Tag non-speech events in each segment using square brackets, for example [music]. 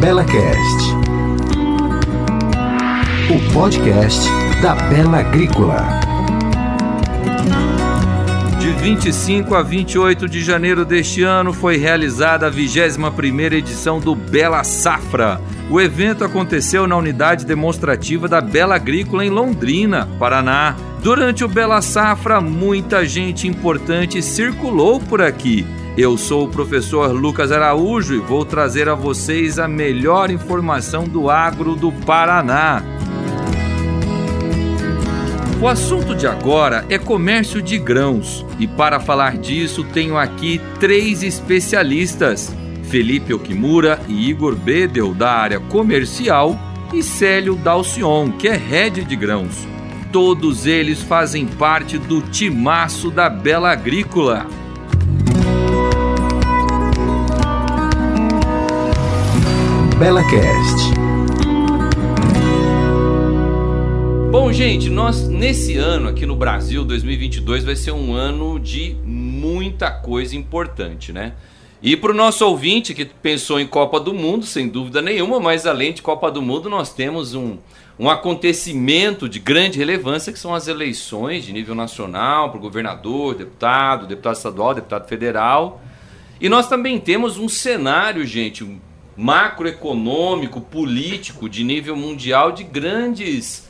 BelaCast, o podcast da Bela Agrícola. De 25 a 28 de janeiro deste ano foi realizada a 21ª edição do Bela Safra. O evento aconteceu na unidade demonstrativa da Bela Agrícola em Londrina, Paraná. Durante o Bela Safra, muita gente importante circulou por aqui. Eu sou o professor Lucas Araújo e vou trazer a vocês a melhor informação do agro do Paraná. O assunto de agora é comércio de grãos e para falar disso tenho aqui três especialistas: Felipe Okimura e Igor Bedel da área comercial e Célio Dalcion, que é head de grãos. Todos eles fazem parte do timaço da Bela Agrícola. BelaCast. Bom, gente, nós nesse ano aqui no Brasil, 2022, vai ser um ano de muita coisa importante, né? E para o nosso ouvinte que pensou em Copa do Mundo, sem dúvida nenhuma, mas além de Copa do Mundo, nós temos um, um acontecimento de grande relevância que são as eleições de nível nacional para governador, deputado, deputado estadual, deputado federal. E nós também temos um cenário, gente, macroeconômico, político de nível mundial de grandes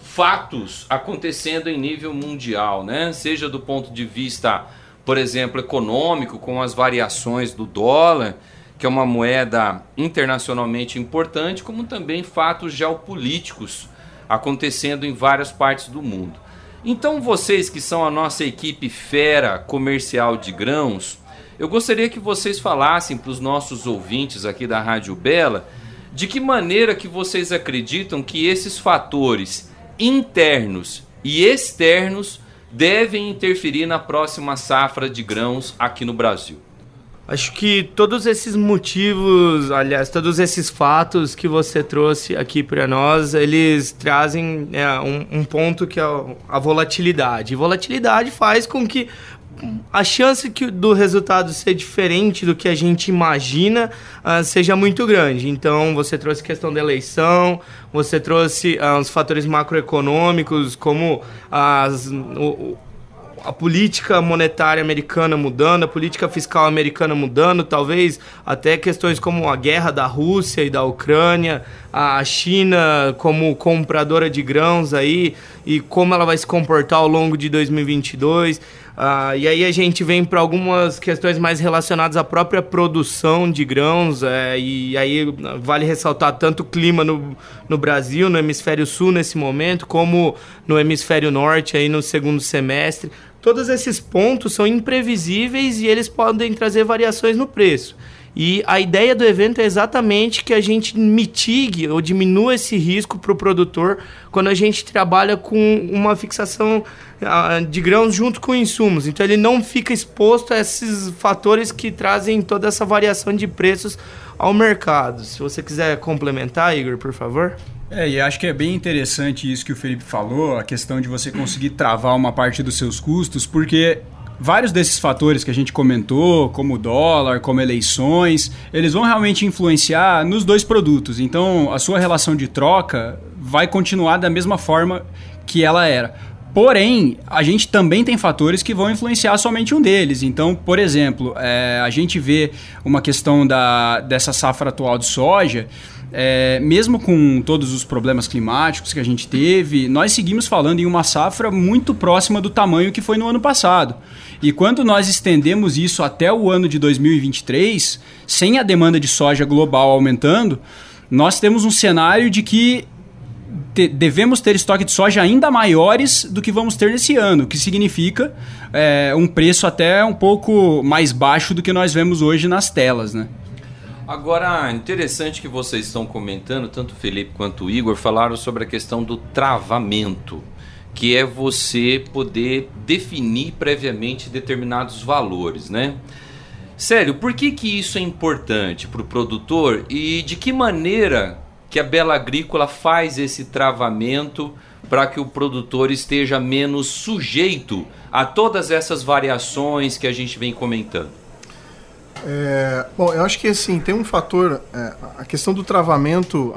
fatos acontecendo em nível mundial, né? Seja do ponto de vista, por exemplo, econômico, com as variações do dólar, que é uma moeda internacionalmente importante, como também fatos geopolíticos acontecendo em várias partes do mundo. Então, vocês que são a nossa equipe fera comercial de grãos, eu gostaria que vocês falassem para os nossos ouvintes aqui da Rádio Bela de que maneira que vocês acreditam que esses fatores internos e externos devem interferir na próxima safra de grãos aqui no Brasil. Acho que todos esses motivos, aliás, todos esses fatos que você trouxe aqui para nós, eles trazem é, um, um, ponto que é a volatilidade. E volatilidade faz com que a chance que, do resultado ser diferente do que a gente imagina uh, seja muito grande. Então, você trouxe questão da eleição, você trouxe uh, os fatores macroeconômicos, como as, o, a política monetária americana mudando, a política fiscal americana mudando, talvez até questões como a guerra da Rússia e da Ucrânia, a China como compradora de grãos aí e como ela vai se comportar ao longo de 2022. Uh, e aí a gente vem para algumas questões mais relacionadas à própria produção de grãos, é, e aí vale ressaltar tanto o clima no, no Brasil, no hemisfério sul nesse momento, como no hemisfério norte aí no segundo semestre. Todos esses pontos são imprevisíveis e eles podem trazer variações no preço. E a ideia do evento é exatamente que a gente mitigue ou diminua esse risco para o produtor quando a gente trabalha com uma fixação uh, de grãos junto com insumos. Então ele não fica exposto a esses fatores que trazem toda essa variação de preços ao mercado. Se você quiser complementar, Igor, por favor. É, e acho que é bem interessante isso que o Felipe falou, a questão de você conseguir travar uma parte dos seus custos, porque vários desses fatores que a gente comentou, como o dólar, como eleições, eles vão realmente influenciar nos dois produtos. Então, a sua relação de troca vai continuar da mesma forma que ela era. Porém, a gente também tem fatores que vão influenciar somente um deles. Então, por exemplo, é, a gente vê uma questão da, dessa safra atual de soja é, mesmo com todos os problemas climáticos que a gente teve, nós seguimos falando em uma safra muito próxima do tamanho que foi no ano passado. E quando nós estendemos isso até o ano de 2023, sem a demanda de soja global aumentando, nós temos um cenário de que te, devemos ter estoque de soja ainda maiores do que vamos ter nesse ano, que significa é, um preço até um pouco mais baixo do que nós vemos hoje nas telas, né? Agora, interessante que vocês estão comentando, tanto o Felipe quanto o Igor falaram sobre a questão do travamento, que é você poder definir previamente determinados valores, né? Sério, por que, que isso é importante para o produtor e de que maneira que a Bela Agrícola faz esse travamento para que o produtor esteja menos sujeito a todas essas variações que a gente vem comentando? É, bom, eu acho que assim, tem um fator. É, a questão do travamento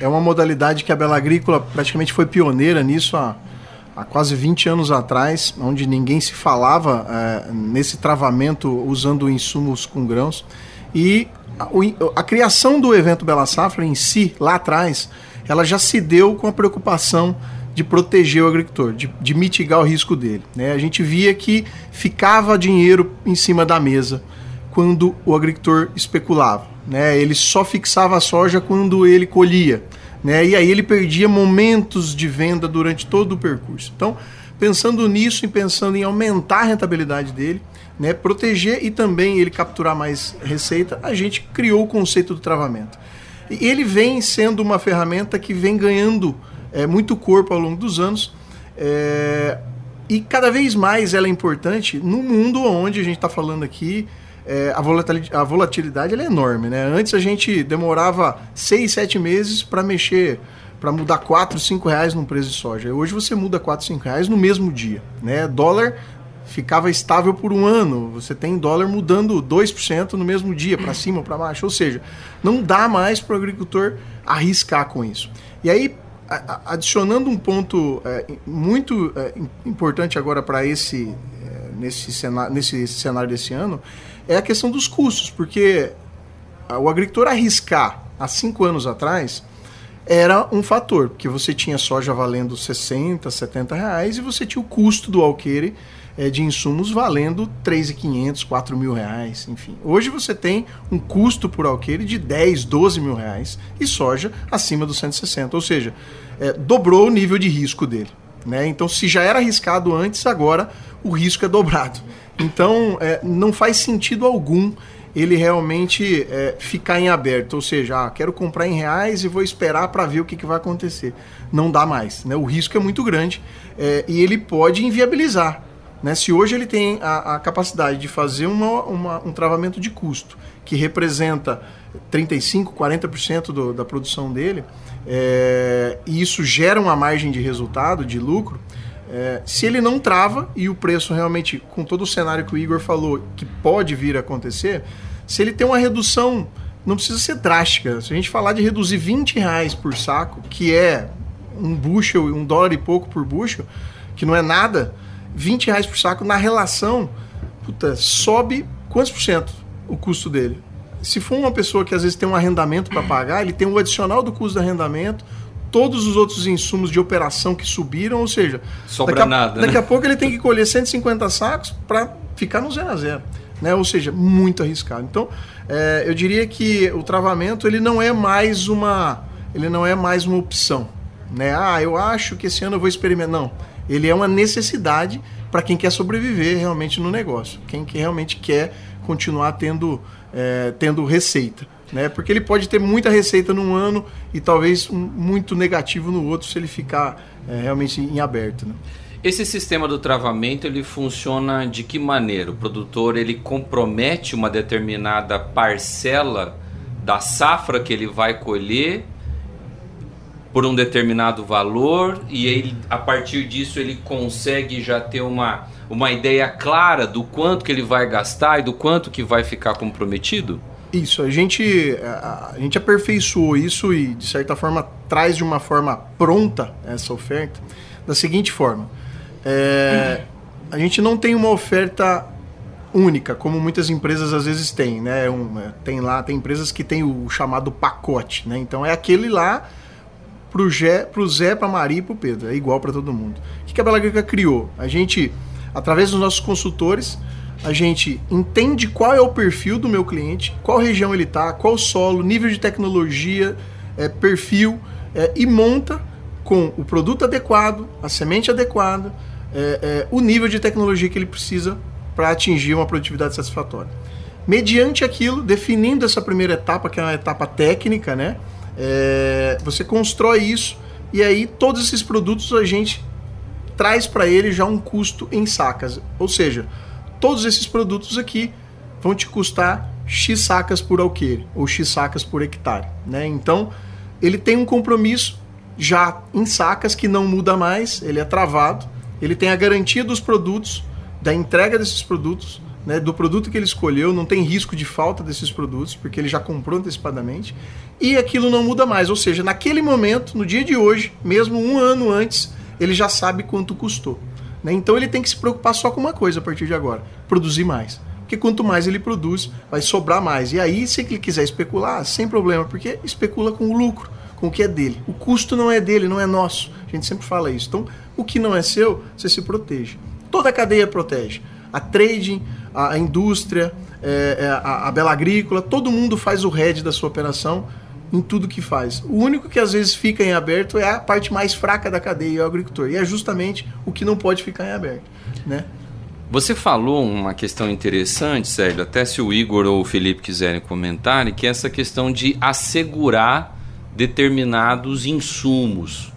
é uma modalidade que a Bela Agrícola praticamente foi pioneira nisso há, há quase 20 anos atrás, onde ninguém se falava é, nesse travamento usando insumos com grãos. E a, a, criação do evento Bela Safra em si, lá atrás, ela já se deu com a preocupação de proteger o agricultor, de, de mitigar o risco dele. Né? A gente via que ficava dinheiro em cima da mesa quando o agricultor especulava. Né? Ele só fixava a soja quando ele colhia. Né? E aí ele perdia momentos de venda durante todo o percurso. Então, pensando nisso e pensando em aumentar a rentabilidade dele, né, proteger e também ele capturar mais receita, a gente criou o conceito do travamento. E ele vem sendo uma ferramenta que vem ganhando é, muito corpo ao longo dos anos. É, e cada vez mais ela é importante no mundo onde a gente está falando aqui é, a volatilidade, a volatilidade é enorme. Né? Antes a gente demorava seis, sete meses para mexer, para mudar 4, 5 reais no preço de soja. Hoje você muda 4, 5 reais no mesmo dia. Né? Dólar ficava estável por um ano. Você tem dólar mudando 2% no mesmo dia, para cima para baixo. Ou seja, não dá mais para o agricultor arriscar com isso. E aí, adicionando um ponto é, muito é, importante agora para esse, é, nesse, cenário, nesse cenário desse ano, é a questão dos custos, porque o agricultor arriscar há cinco anos atrás era um fator, porque você tinha soja valendo 60, 70 reais e você tinha o custo do alqueire é, de insumos valendo 3.500, 4 mil reais, enfim. Hoje você tem um custo por alqueire de 10, 12 mil reais e soja acima dos 160, ou seja, é, dobrou o nível de risco dele. Né? Então, se já era arriscado antes, agora o risco é dobrado. Então, é, não faz sentido algum ele realmente é, ficar em aberto, ou seja, ah, quero comprar em reais e vou esperar para ver o que, que, vai acontecer. Não dá mais, né? o risco é muito grande é, e ele pode inviabilizar. Né? Se hoje ele tem a, a capacidade de fazer uma, uma, um travamento de custo que representa 35%, 40% do, da produção dele, é, e isso gera uma margem de resultado, de lucro, é, se ele não trava e o preço realmente, com todo o cenário que o Igor falou, que pode vir a acontecer, se ele tem uma redução, não precisa ser drástica. Se a gente falar de reduzir 20 reais por saco, que é um bushel, um dólar e pouco por bushel, que não é nada, 20 reais por saco na relação, puta, sobe quantos por cento o custo dele? Se for uma pessoa que às vezes tem um arrendamento para pagar, ele tem o adicional do custo do arrendamento, todos os outros insumos de operação que subiram, ou seja, Sobra daqui a, nada, daqui né? a pouco ele tem que colher 150 sacos para ficar no zero a zero. Né? Ou seja, muito arriscado. Então, é, eu diria que o travamento ele não é mais uma, ele não é mais uma opção. Né? Ah, eu acho que esse ano eu vou experimentar. Não, ele é uma necessidade para quem quer sobreviver realmente no negócio, quem que realmente quer continuar tendo, é, tendo receita né? Porque ele pode ter muita receita num ano e talvez um, muito negativo no outro se ele ficar é, realmente em aberto. Né? Esse sistema do travamento ele funciona de que maneira? O produtor ele compromete uma determinada parcela da safra que ele vai colher por um determinado valor e ele, a partir disso ele consegue já ter uma, uma ideia clara do quanto que ele vai gastar e do quanto que vai ficar comprometido? Isso, a gente, a, a, gente aperfeiçoou isso e, de certa forma, traz de uma forma pronta essa oferta da seguinte forma. É, a gente não tem uma oferta única, como muitas empresas às vezes têm, né? Um, é, tem lá, tem empresas que têm o chamado pacote, né? Então é aquele lá pro, pro Zé, pra Maria e pro Pedro, é igual para todo mundo. O que a Bela Grica criou? A gente, através dos nossos consultores, a gente entende qual é o perfil do meu cliente, qual região ele está, qual solo, nível de tecnologia, é, perfil, é, e monta com o produto adequado, a semente adequada, é, é o nível de tecnologia que ele precisa para atingir uma produtividade satisfatória. Mediante aquilo, definindo essa primeira etapa, que é uma etapa técnica, né? É, você constrói isso e aí todos esses produtos a gente traz para ele já um custo em sacas. Ou seja, todos esses produtos aqui vão te custar X sacas por alqueire ou X sacas por hectare. Né? Então, ele tem um compromisso já em sacas que não muda mais, ele é travado, ele tem a garantia dos produtos, da entrega desses produtos, né, do produto que ele escolheu, não tem risco de falta desses produtos, porque ele já comprou antecipadamente, e aquilo não muda mais. Ou seja, naquele momento, no dia de hoje, mesmo um ano antes, ele já sabe quanto custou. Né? Então ele tem que se preocupar só com uma coisa a partir de agora: produzir mais. Porque quanto mais ele produz, vai sobrar mais. E aí, se ele quiser especular, sem problema, porque especula com o lucro, com o que é dele. O custo não é dele, não é nosso. A gente sempre fala isso. Então, o que não é seu, você se protege. Toda a cadeia protege. A trading, a indústria, é, é, a, a bela agrícola, todo mundo faz o head da sua operação em tudo que faz. O único que às vezes fica em aberto é a parte mais fraca da cadeia, é o agricultor. E é justamente o que não pode ficar em aberto. Né? Você falou uma questão interessante, Sérgio, até se o Igor ou o Felipe quiserem comentar, que é essa questão de assegurar determinados insumos.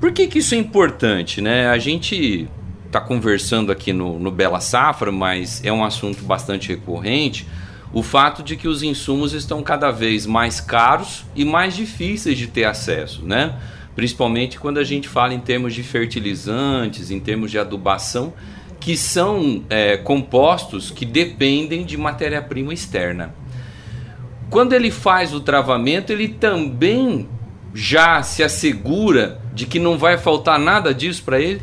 Por que, que isso é importante? Né? A gente está conversando aqui no, no Bela Safra, mas é um assunto bastante recorrente o fato de que os insumos estão cada vez mais caros e mais difíceis de ter acesso, né? Principalmente quando a gente fala em termos de fertilizantes, em termos de adubação, que são é, compostos que dependem de matéria-prima externa. Quando ele faz o travamento, ele também já se assegura de que não vai faltar nada disso para ele?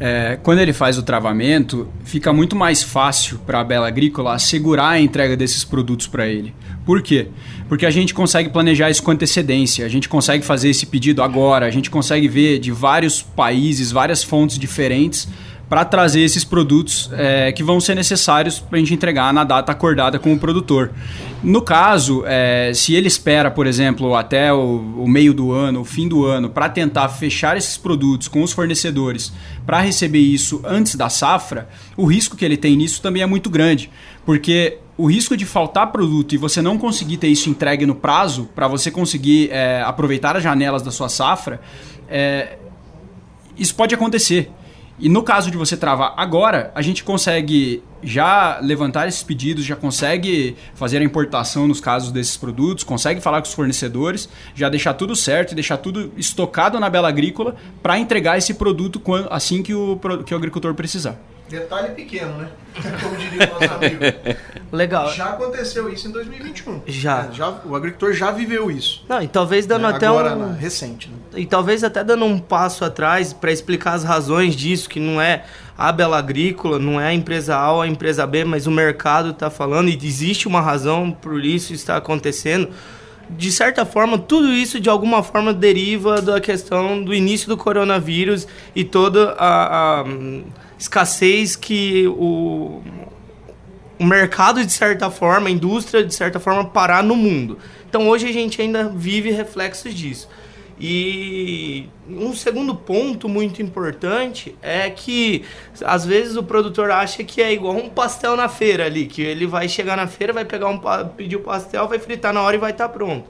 É, quando ele faz o travamento, fica muito mais fácil para a Bela Agrícola assegurar a entrega desses produtos para ele. Por quê? Porque a gente consegue planejar isso com antecedência, a gente consegue fazer esse pedido agora, a gente consegue ver de vários países, várias fontes diferentes para trazer esses produtos é, que vão ser necessários para a gente entregar na data acordada com o produtor. No caso, é, se ele espera, por exemplo, até o, o meio do ano, o fim do ano, para tentar fechar esses produtos com os fornecedores para receber isso antes da safra, o risco que ele tem nisso também é muito grande, porque o risco de faltar produto e você não conseguir ter isso entregue no prazo para você conseguir é, aproveitar as janelas da sua safra, é, isso pode acontecer. E no caso de você travar agora, a gente consegue já levantar esses pedidos, já consegue fazer a importação nos casos desses produtos, consegue falar com os fornecedores, já deixar tudo certo e deixar tudo estocado na Bela Agrícola para entregar esse produto assim que o, que o agricultor precisar. Detalhe pequeno, né? [laughs] Como diria o nosso amigo. [laughs] Legal. Já aconteceu isso em 2021. Já. É, já o agricultor já viveu isso. Não, e talvez dando né? até Agora, um. recente. Né? E talvez até dando um passo atrás para explicar as razões disso, que não é a Bela Agrícola, não é a empresa A ou a empresa B, mas o mercado está falando e existe uma razão por isso está acontecendo. De certa forma, tudo isso de alguma forma deriva da questão do início do coronavírus e toda a, a escassez que o, o mercado, de certa forma, a indústria, de certa forma, parar no mundo. Então, hoje a gente ainda vive reflexos disso. E um segundo ponto muito importante é que às vezes o produtor acha que é igual um pastel na feira ali, que ele vai chegar na feira, vai pegar um pedir o pastel, vai fritar na hora e vai estar tá pronto.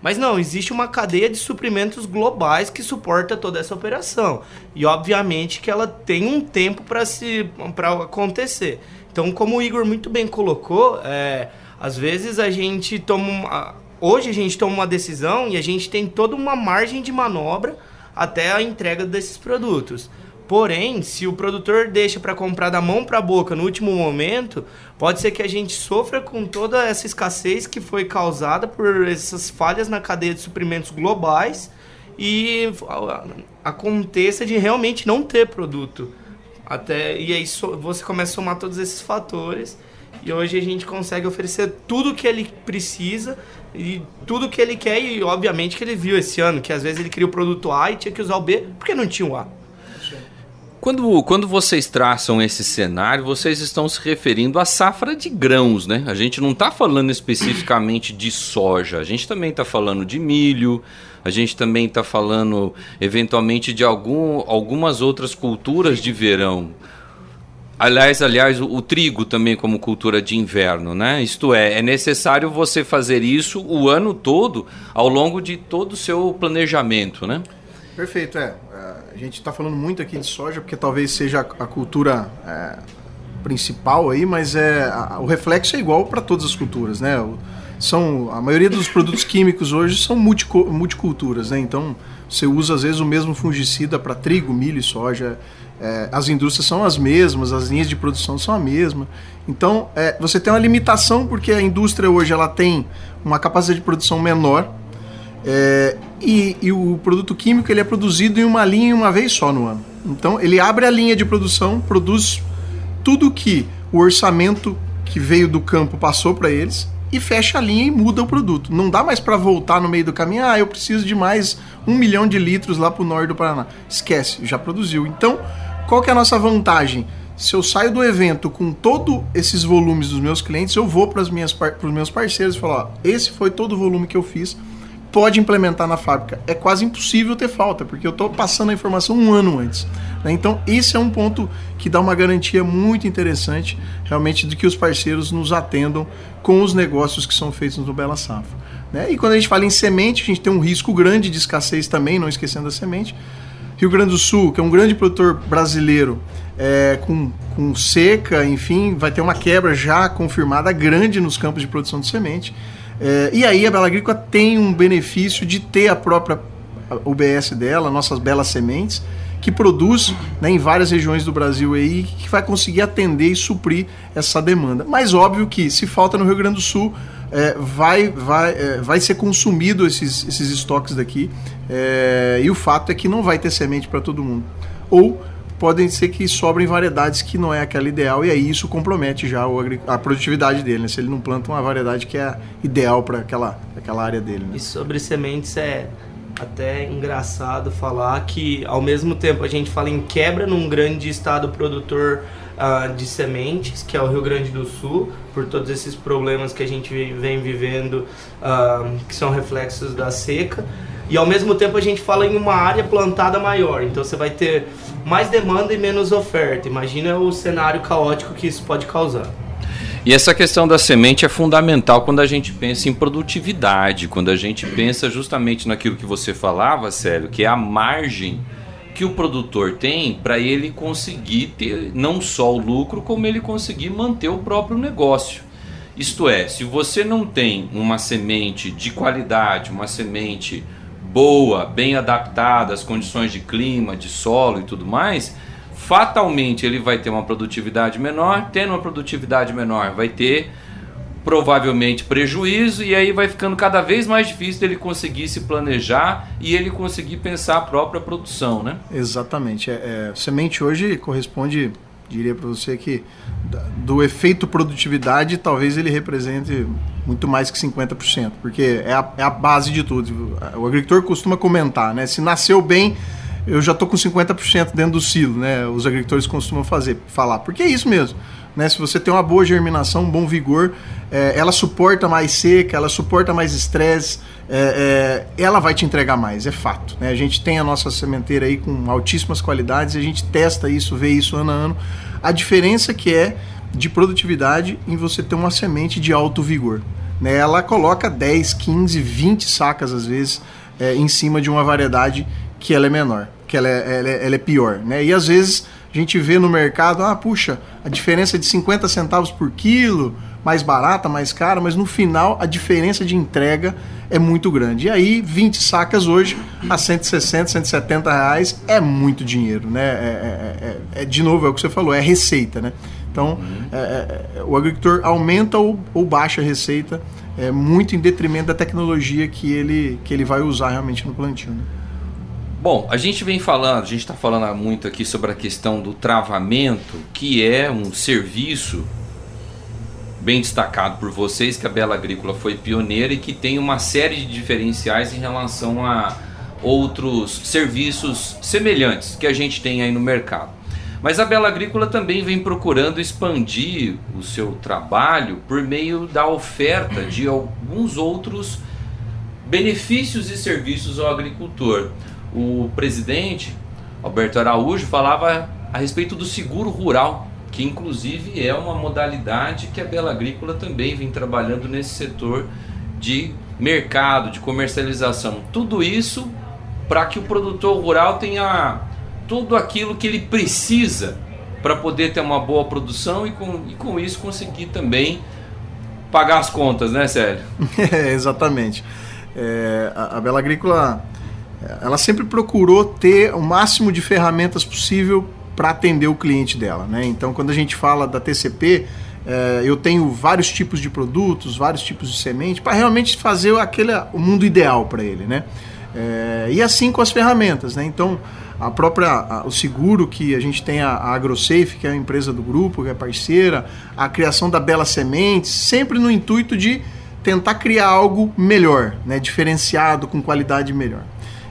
Mas não, existe uma cadeia de suprimentos globais que suporta toda essa operação. E obviamente que ela tem um tempo para se para acontecer. Então, como o Igor muito bem colocou, é, às vezes a gente toma uma, hoje a gente toma uma decisão e a gente tem toda uma margem de manobra até a entrega desses produtos. Porém, se o produtor deixa para comprar da mão para a boca no último momento, pode ser que a gente sofra com toda essa escassez que foi causada por essas falhas na cadeia de suprimentos globais e aconteça de realmente não ter produto. Até e aí você começa a somar todos esses fatores e hoje a gente consegue oferecer tudo que ele precisa e tudo que ele quer e obviamente que ele viu esse ano, que às vezes ele queria o produto A e tinha que usar o B porque não tinha o A. Quando, quando vocês traçam esse cenário, vocês estão se referindo à safra de grãos, né? A gente não está falando especificamente de soja, a gente também está falando de milho, a gente também está falando eventualmente de algum, algumas outras culturas de verão. Aliás, aliás, o, o, trigo também como cultura de inverno, né? Isto é, é necessário você fazer isso o ano todo, ao longo de todo o seu planejamento, né? Perfeito, é. Gente está falando muito aqui de soja porque talvez seja a, cultura é, principal aí, mas é a, o reflexo é igual para todas as culturas, né? São a maioria dos produtos químicos hoje são multiculturas, né? Então você usa às vezes o mesmo fungicida para trigo, milho e soja é, as indústrias são as mesmas, as linhas de produção são a mesma. Então, é, você tem uma limitação porque a indústria hoje ela tem uma capacidade de produção menor é, e, e, o produto químico ele é produzido em uma linha uma vez só no ano. Então, ele abre a linha de produção, produz tudo que o orçamento que veio do campo passou para eles e fecha a linha e muda o produto. Não dá mais para voltar no meio do caminho. Ah, eu preciso de mais um milhão de litros lá para o norte do Paraná. Esquece, já produziu. Então, qual que é a nossa vantagem? Se eu saio do evento com todos esses volumes dos meus clientes, eu vou para os meus parceiros e falo: ó, esse foi todo o volume que eu fiz, pode implementar na fábrica. É quase impossível ter falta, porque eu estou passando a informação um ano antes. Né? Então, esse é um ponto que dá uma garantia muito interessante, realmente, de que os parceiros nos atendam com os negócios que são feitos no Bela Safra. Né? E quando a gente fala em semente, a gente tem um risco grande de escassez também, não esquecendo a semente. Rio Grande do Sul, que é um grande produtor brasileiro, é, com, com seca, enfim, vai ter uma quebra já confirmada grande nos campos de produção de semente. É, e aí a Bela Agrícola tem um benefício de ter a própria UBS dela, nossas belas sementes, que produz né, em várias regiões do Brasil aí, que vai conseguir atender e suprir essa demanda. Mas óbvio que se falta no Rio Grande do Sul, é, vai, vai, é, vai ser consumido esses, esses estoques daqui. É, e o fato é que não vai ter semente para todo mundo. Ou podem ser que sobrem variedades que não é aquela ideal, e aí isso compromete já a produtividade dele, né? se ele não planta uma variedade que é ideal para aquela, aquela área dele. Né? E sobre sementes é até engraçado falar que ao mesmo tempo a gente fala em quebra num grande estado produtor uh, de sementes, que é o Rio Grande do Sul, por todos esses problemas que a gente vem vivendo, uh, que são reflexos da seca. E ao mesmo tempo a gente fala em uma área plantada maior, então você vai ter mais demanda e menos oferta. Imagina o cenário caótico que isso pode causar. E essa questão da semente é fundamental quando a gente pensa em produtividade, quando a gente pensa justamente naquilo que você falava, Célio, que é a margem que o produtor tem para ele conseguir ter não só o lucro, como ele conseguir manter o próprio negócio. Isto é, se você não tem uma semente de qualidade, uma semente boa, bem adaptada às condições de clima, de solo e tudo mais, fatalmente ele vai ter uma produtividade menor, tendo uma produtividade menor, vai ter provavelmente prejuízo e aí vai ficando cada vez mais difícil dele conseguir se planejar e ele conseguir pensar a própria produção, né? Exatamente. É, é, semente hoje corresponde, diria para você que do efeito produtividade talvez ele represente muito mais que 50%, porque é a, é a base de tudo. O agricultor costuma comentar, né? Se nasceu bem eu já estou com 50% dentro do silo, né? Os agricultores costumam fazer, falar, porque é isso mesmo. Né? Se você tem uma boa germinação, um bom vigor, é, ela suporta mais seca, ela suporta mais estresse, é, é, ela vai te entregar mais, é fato. Né? A gente tem a nossa sementeira aí com altíssimas qualidades a gente testa isso, vê isso ano a ano. A diferença que é de produtividade em você ter uma semente de alto vigor. Né? Ela coloca 10, 15, 20 sacas às vezes é, em cima de uma variedade que ela é menor que ela é, ela é, ela é pior, né? E às vezes a gente vê no mercado, ah, puxa, a diferença é de 50 centavos por quilo, mais barata, mais cara, mas no final a diferença de entrega é muito grande. E aí, 20 sacas hoje a 160, 170 reais é muito dinheiro, né? É, é, é, é de novo, é o que você falou, é receita, né? Então, uhum. É, é, o agricultor aumenta ou, ou baixa a receita é, muito em detrimento da tecnologia que ele, que ele vai usar realmente no plantio. Né? Bom, a gente vem falando, a gente está falando muito aqui sobre a questão do travamento, que é um serviço bem destacado por vocês, que a Bela Agrícola foi pioneira e que tem uma série de diferenciais em relação a outros serviços semelhantes que a gente tem aí no mercado. Mas a Bela Agrícola também vem procurando expandir o seu trabalho por meio da oferta de alguns outros benefícios e serviços ao agricultor o presidente Alberto Araújo falava a respeito do seguro rural, que inclusive é uma modalidade que a Bela Agrícola também vem trabalhando nesse setor de mercado, de comercialização. Tudo isso para que o produtor rural tenha tudo aquilo que ele precisa para poder ter uma boa produção e com, e com isso conseguir também pagar as contas, né, Sérgio? [laughs] É, exatamente. É, a, a Bela Agrícola ela sempre procurou ter o máximo de ferramentas possível para atender o cliente dela. Né? Então, quando a gente fala da TCP, é, eu tenho vários tipos de produtos, vários tipos de semente, para realmente fazer aquele, o mundo ideal para ele. Né? É, e assim com as ferramentas. Né? Então, a própria a, o seguro que a gente tem a, a AgroSafe, que é a empresa do grupo, que é parceira, a criação da Bela Sementes, sempre no intuito de tentar criar algo melhor, né, diferenciado, com qualidade melhor.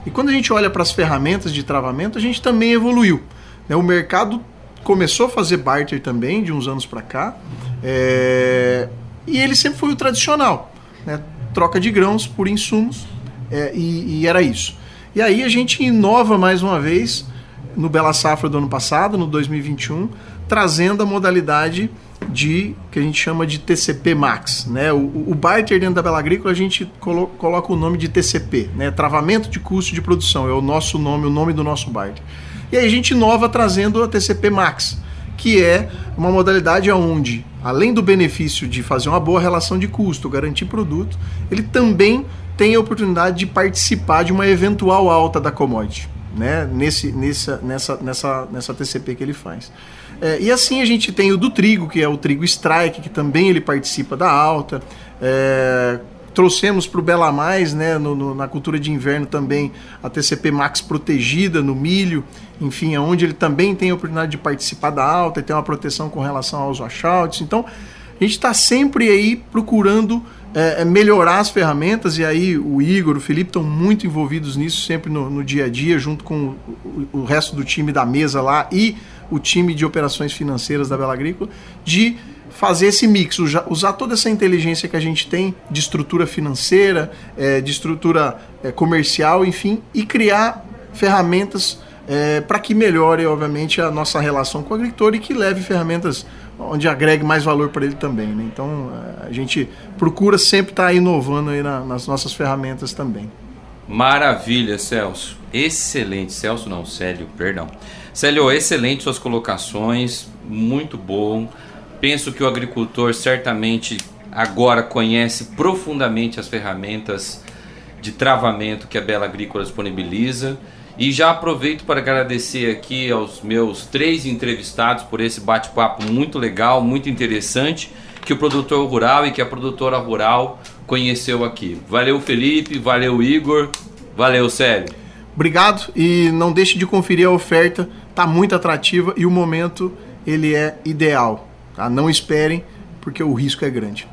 E quando a gente olha para as ferramentas de travamento, a gente também evoluiu. Né? O mercado começou a fazer barter também, de uns anos para cá, é... e ele sempre foi o tradicional. Né? Troca de grãos por insumos, é, e, e era isso. E aí a gente inova mais uma vez no Bela Safra do ano passado, no 2021, trazendo a modalidade de que a gente chama de TCP Max, né? O, o dentro da Bela Agrícola a gente colo, coloca o nome de TCP, né? Travamento de custo de produção é o nosso nome, o nome do nosso barter. E aí a gente inova trazendo a TCP Max, que é uma modalidade onde, além do benefício de fazer uma boa relação de custo, garantir produto, ele também tem a oportunidade de participar de uma eventual alta da commodity, né? Nesse, nessa, nessa, nessa, nessa TCP que ele faz. É, e assim a gente tem o do trigo, que é o trigo strike, que também ele participa da alta. É, trouxemos para o Bela Mais, né, no, no, na cultura de inverno também, a TCP Max protegida no milho, enfim, onde ele também tem a oportunidade de participar da alta e tem uma proteção com relação aos washouts. Então, a gente está sempre aí procurando é, é, melhorar as ferramentas, e aí o Igor, o Felipe estão muito envolvidos nisso sempre no, no dia a dia, junto com o, o, resto do time da mesa lá e o time de operações financeiras da Bela Agrícola, de fazer esse mix, usar toda essa inteligência que a gente tem de estrutura financeira, é, de estrutura é, comercial, enfim, e criar ferramentas é, para que melhore, obviamente, a nossa relação com o agricultor e que leve ferramentas onde agregue mais valor para ele também. Né? Então a gente procura sempre estar tá inovando aí na, nas nossas ferramentas também. Maravilha, Celso. Excelente. Celso não, Célio, perdão. Célio, excelente suas colocações, muito bom. Penso que o agricultor certamente agora conhece profundamente as ferramentas de travamento que a Bela Agrícola disponibiliza e já aproveito para agradecer aqui aos meus três entrevistados por esse bate-papo muito legal, muito interessante, que o produtor rural e que a produtora rural conheceu aqui. Valeu, Felipe, valeu, Igor, valeu, Célio. Obrigado e não deixe de conferir a oferta, tá muito atrativa e o momento ele é ideal. Tá? Não esperem, porque o risco é grande.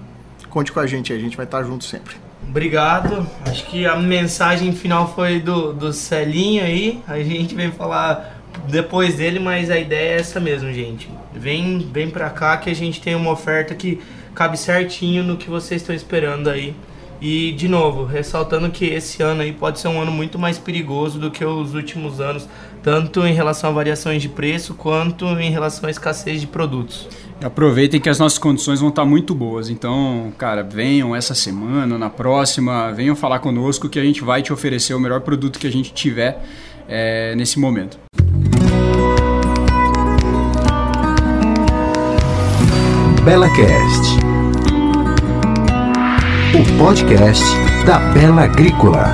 Conte com a gente, a gente vai estar junto sempre. Obrigado. Acho que a mensagem final foi do, do Celinho aí. A gente vem falar depois dele, mas a ideia é essa mesmo, gente. Vem, vem pra cá que a gente tem uma oferta que cabe certinho no que vocês estão esperando aí. E, de novo, ressaltando que esse ano aí pode ser um ano muito mais perigoso do que os últimos anos, tanto em relação a variações de preço quanto em relação à escassez de produtos. Aproveitem que as nossas condições vão estar muito boas. Então, cara, venham essa semana, na próxima, venham falar conosco que a gente vai te oferecer o melhor produto que a gente tiver é, nesse momento. Bela Cast, o podcast da Bela Agrícola.